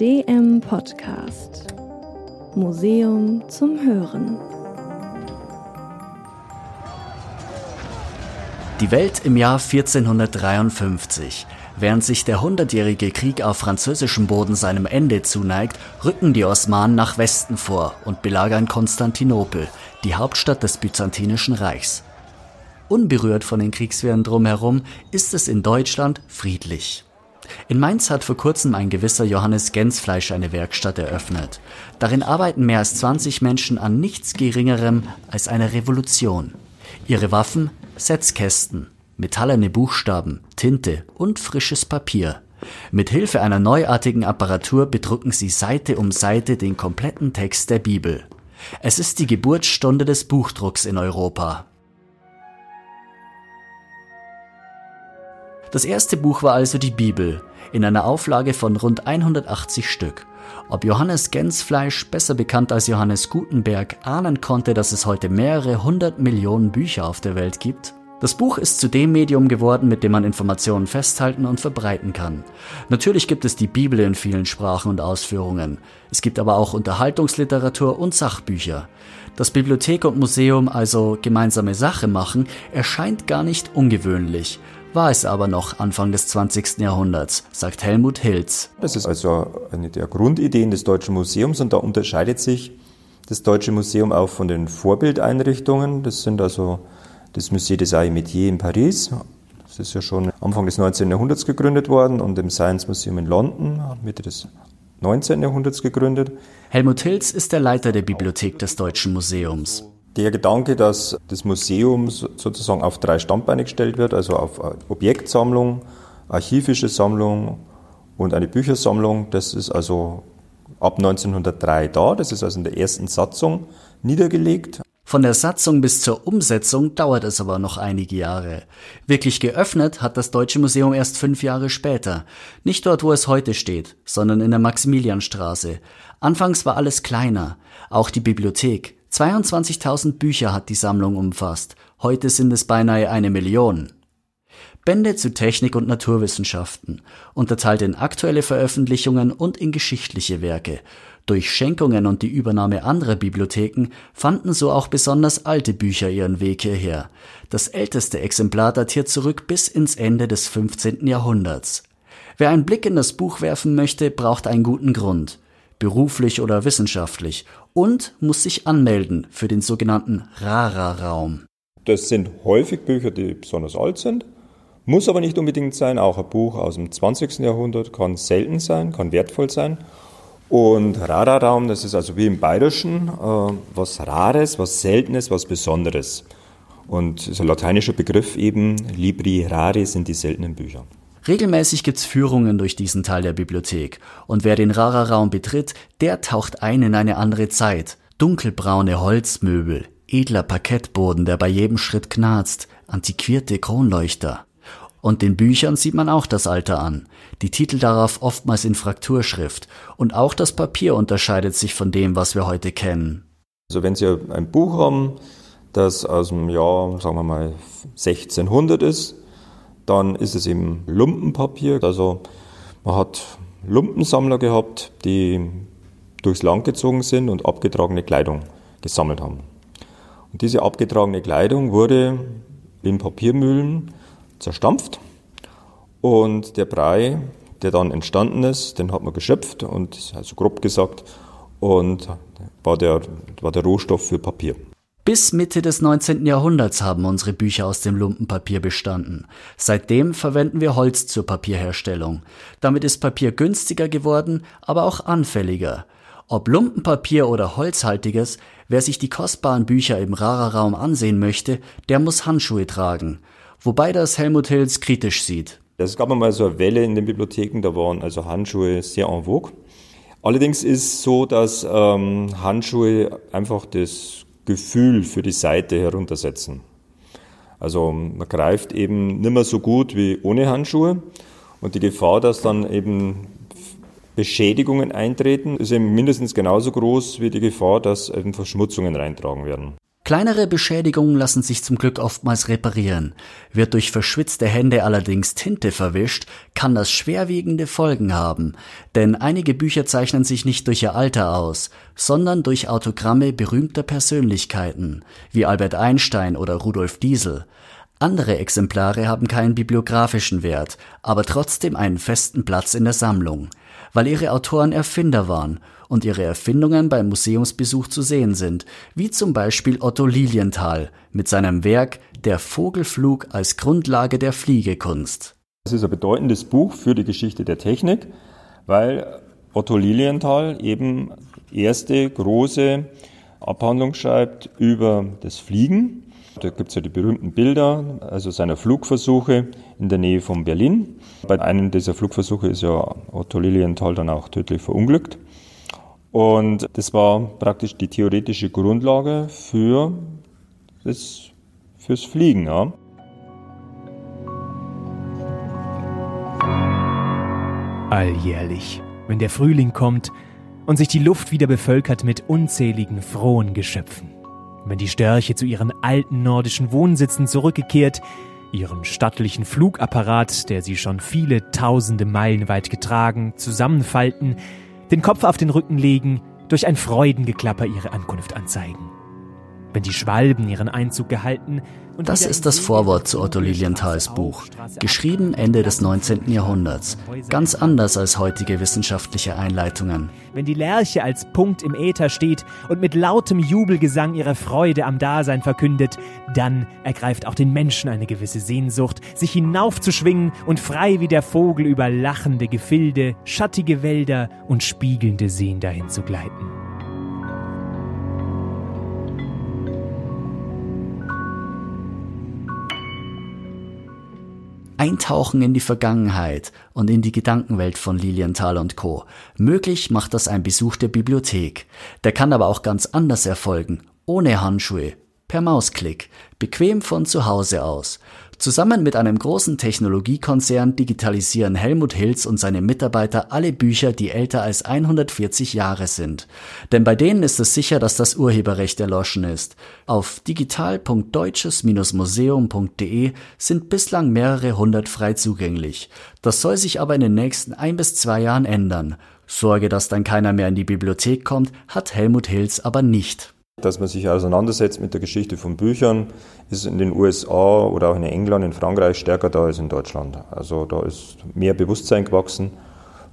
DM Podcast Museum zum Hören. Die Welt im Jahr 1453. Während sich der Hundertjährige Krieg auf französischem Boden seinem Ende zuneigt, rücken die Osmanen nach Westen vor und belagern Konstantinopel, die Hauptstadt des Byzantinischen Reichs. Unberührt von den Kriegswehren drumherum ist es in Deutschland friedlich. In Mainz hat vor kurzem ein gewisser Johannes Gensfleisch eine Werkstatt eröffnet. Darin arbeiten mehr als 20 Menschen an nichts Geringerem als einer Revolution. Ihre Waffen Setzkästen, metallene Buchstaben, Tinte und frisches Papier. Mit Hilfe einer neuartigen Apparatur bedrucken sie Seite um Seite den kompletten Text der Bibel. Es ist die Geburtsstunde des Buchdrucks in Europa. Das erste Buch war also die Bibel, in einer Auflage von rund 180 Stück. Ob Johannes Gensfleisch, besser bekannt als Johannes Gutenberg, ahnen konnte, dass es heute mehrere hundert Millionen Bücher auf der Welt gibt? Das Buch ist zu dem Medium geworden, mit dem man Informationen festhalten und verbreiten kann. Natürlich gibt es die Bibel in vielen Sprachen und Ausführungen. Es gibt aber auch Unterhaltungsliteratur und Sachbücher. Dass Bibliothek und Museum also gemeinsame Sache machen, erscheint gar nicht ungewöhnlich war es aber noch Anfang des 20. Jahrhunderts, sagt Helmut Hilz. Das ist also eine der Grundideen des Deutschen Museums und da unterscheidet sich das Deutsche Museum auch von den Vorbildeinrichtungen. Das sind also das Musée des Arts Métiers in Paris. Das ist ja schon Anfang des 19. Jahrhunderts gegründet worden und im Science Museum in London Mitte des 19. Jahrhunderts gegründet. Helmut Hilz ist der Leiter der Bibliothek des Deutschen Museums. Der Gedanke, dass das Museum sozusagen auf drei Standbeine gestellt wird, also auf Objektsammlung, archivische Sammlung und eine Büchersammlung, das ist also ab 1903 da. Das ist also in der ersten Satzung niedergelegt. Von der Satzung bis zur Umsetzung dauert es aber noch einige Jahre. Wirklich geöffnet hat das Deutsche Museum erst fünf Jahre später. Nicht dort, wo es heute steht, sondern in der Maximilianstraße. Anfangs war alles kleiner, auch die Bibliothek. 22.000 Bücher hat die Sammlung umfasst, heute sind es beinahe eine Million. Bände zu Technik und Naturwissenschaften, unterteilt in aktuelle Veröffentlichungen und in geschichtliche Werke. Durch Schenkungen und die Übernahme anderer Bibliotheken fanden so auch besonders alte Bücher ihren Weg hierher. Das älteste Exemplar datiert zurück bis ins Ende des 15. Jahrhunderts. Wer einen Blick in das Buch werfen möchte, braucht einen guten Grund beruflich oder wissenschaftlich, und muss sich anmelden für den sogenannten Rara-Raum. Das sind häufig Bücher, die besonders alt sind, muss aber nicht unbedingt sein. Auch ein Buch aus dem 20. Jahrhundert kann selten sein, kann wertvoll sein. Und Rara-Raum, das ist also wie im Bayerischen äh, was Rares, was Seltenes, was Besonderes. Und ist ein lateinischer Begriff eben, Libri Rari sind die seltenen Bücher. Regelmäßig gibt's Führungen durch diesen Teil der Bibliothek. Und wer den Rara-Raum betritt, der taucht ein in eine andere Zeit. Dunkelbraune Holzmöbel, edler Parkettboden, der bei jedem Schritt knarzt, antiquierte Kronleuchter. Und den Büchern sieht man auch das Alter an. Die Titel darauf oftmals in Frakturschrift. Und auch das Papier unterscheidet sich von dem, was wir heute kennen. Also wenn Sie ein Buch haben, das aus dem Jahr, sagen wir mal, 1600 ist, dann ist es eben Lumpenpapier. Also man hat Lumpensammler gehabt, die durchs Land gezogen sind und abgetragene Kleidung gesammelt haben. Und diese abgetragene Kleidung wurde in Papiermühlen zerstampft und der Brei, der dann entstanden ist, den hat man geschöpft und, also grob gesagt, und war der, war der Rohstoff für Papier. Bis Mitte des 19. Jahrhunderts haben unsere Bücher aus dem Lumpenpapier bestanden. Seitdem verwenden wir Holz zur Papierherstellung. Damit ist Papier günstiger geworden, aber auch anfälliger. Ob Lumpenpapier oder holzhaltiges, wer sich die kostbaren Bücher im Rara-Raum ansehen möchte, der muss Handschuhe tragen. Wobei das Helmut Hills kritisch sieht. Es gab einmal so eine Welle in den Bibliotheken, da waren also Handschuhe sehr en vogue. Allerdings ist so, dass ähm, Handschuhe einfach das Gefühl für die Seite heruntersetzen. Also man greift eben nicht mehr so gut wie ohne Handschuhe und die Gefahr, dass dann eben Beschädigungen eintreten, ist eben mindestens genauso groß wie die Gefahr, dass eben Verschmutzungen reintragen werden. Kleinere Beschädigungen lassen sich zum Glück oftmals reparieren. Wird durch verschwitzte Hände allerdings Tinte verwischt, kann das schwerwiegende Folgen haben, denn einige Bücher zeichnen sich nicht durch ihr Alter aus, sondern durch Autogramme berühmter Persönlichkeiten, wie Albert Einstein oder Rudolf Diesel. Andere Exemplare haben keinen bibliografischen Wert, aber trotzdem einen festen Platz in der Sammlung, weil ihre Autoren Erfinder waren und ihre Erfindungen beim Museumsbesuch zu sehen sind, wie zum Beispiel Otto Lilienthal mit seinem Werk Der Vogelflug als Grundlage der Fliegekunst. Es ist ein bedeutendes Buch für die Geschichte der Technik, weil Otto Lilienthal eben erste große Abhandlung schreibt über das Fliegen da gibt es ja die berühmten Bilder, also seiner Flugversuche in der Nähe von Berlin. Bei einem dieser Flugversuche ist ja Otto Lilienthal dann auch tödlich verunglückt. Und das war praktisch die theoretische Grundlage für das, fürs Fliegen. Ja. Alljährlich, wenn der Frühling kommt und sich die Luft wieder bevölkert mit unzähligen frohen Geschöpfen wenn die Störche zu ihren alten nordischen Wohnsitzen zurückgekehrt, ihren stattlichen Flugapparat, der sie schon viele tausende Meilen weit getragen, zusammenfalten, den Kopf auf den Rücken legen, durch ein Freudengeklapper ihre Ankunft anzeigen. Wenn die Schwalben ihren Einzug gehalten das ist das Vorwort zu Otto Lilienthals Buch, geschrieben Ende des 19. Jahrhunderts, ganz anders als heutige wissenschaftliche Einleitungen. Wenn die Lerche als Punkt im Äther steht und mit lautem Jubelgesang ihre Freude am Dasein verkündet, dann ergreift auch den Menschen eine gewisse Sehnsucht, sich hinaufzuschwingen und frei wie der Vogel über lachende Gefilde, schattige Wälder und spiegelnde Seen dahin zu gleiten. Eintauchen in die Vergangenheit und in die Gedankenwelt von Lilienthal und Co. Möglich macht das ein Besuch der Bibliothek. Der kann aber auch ganz anders erfolgen, ohne Handschuhe, per Mausklick, bequem von zu Hause aus. Zusammen mit einem großen Technologiekonzern digitalisieren Helmut Hilz und seine Mitarbeiter alle Bücher, die älter als 140 Jahre sind. Denn bei denen ist es sicher, dass das Urheberrecht erloschen ist. Auf digital.deutsches-museum.de sind bislang mehrere hundert frei zugänglich. Das soll sich aber in den nächsten ein bis zwei Jahren ändern. Sorge, dass dann keiner mehr in die Bibliothek kommt, hat Helmut Hilz aber nicht. Dass man sich auseinandersetzt mit der Geschichte von Büchern, ist in den USA oder auch in England, in Frankreich stärker da als in Deutschland. Also da ist mehr Bewusstsein gewachsen.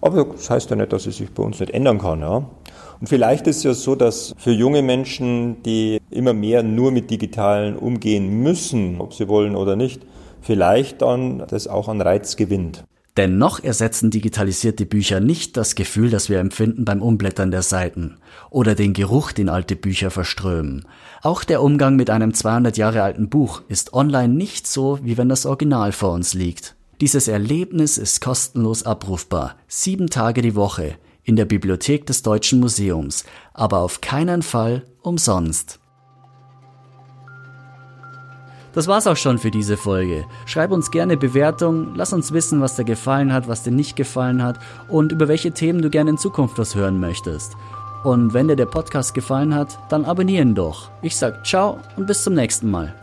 Aber das heißt ja nicht, dass es sich bei uns nicht ändern kann. Ja? Und vielleicht ist es ja so, dass für junge Menschen, die immer mehr nur mit Digitalen umgehen müssen, ob sie wollen oder nicht, vielleicht dann das auch an Reiz gewinnt. Denn noch ersetzen digitalisierte Bücher nicht das Gefühl, das wir empfinden beim Umblättern der Seiten oder den Geruch, den alte Bücher verströmen. Auch der Umgang mit einem 200 Jahre alten Buch ist online nicht so, wie wenn das Original vor uns liegt. Dieses Erlebnis ist kostenlos abrufbar, sieben Tage die Woche, in der Bibliothek des Deutschen Museums, aber auf keinen Fall umsonst. Das war's auch schon für diese Folge. Schreib uns gerne Bewertung, lass uns wissen, was dir gefallen hat, was dir nicht gefallen hat und über welche Themen du gerne in Zukunft was hören möchtest. Und wenn dir der Podcast gefallen hat, dann abonnieren doch. Ich sag ciao und bis zum nächsten Mal.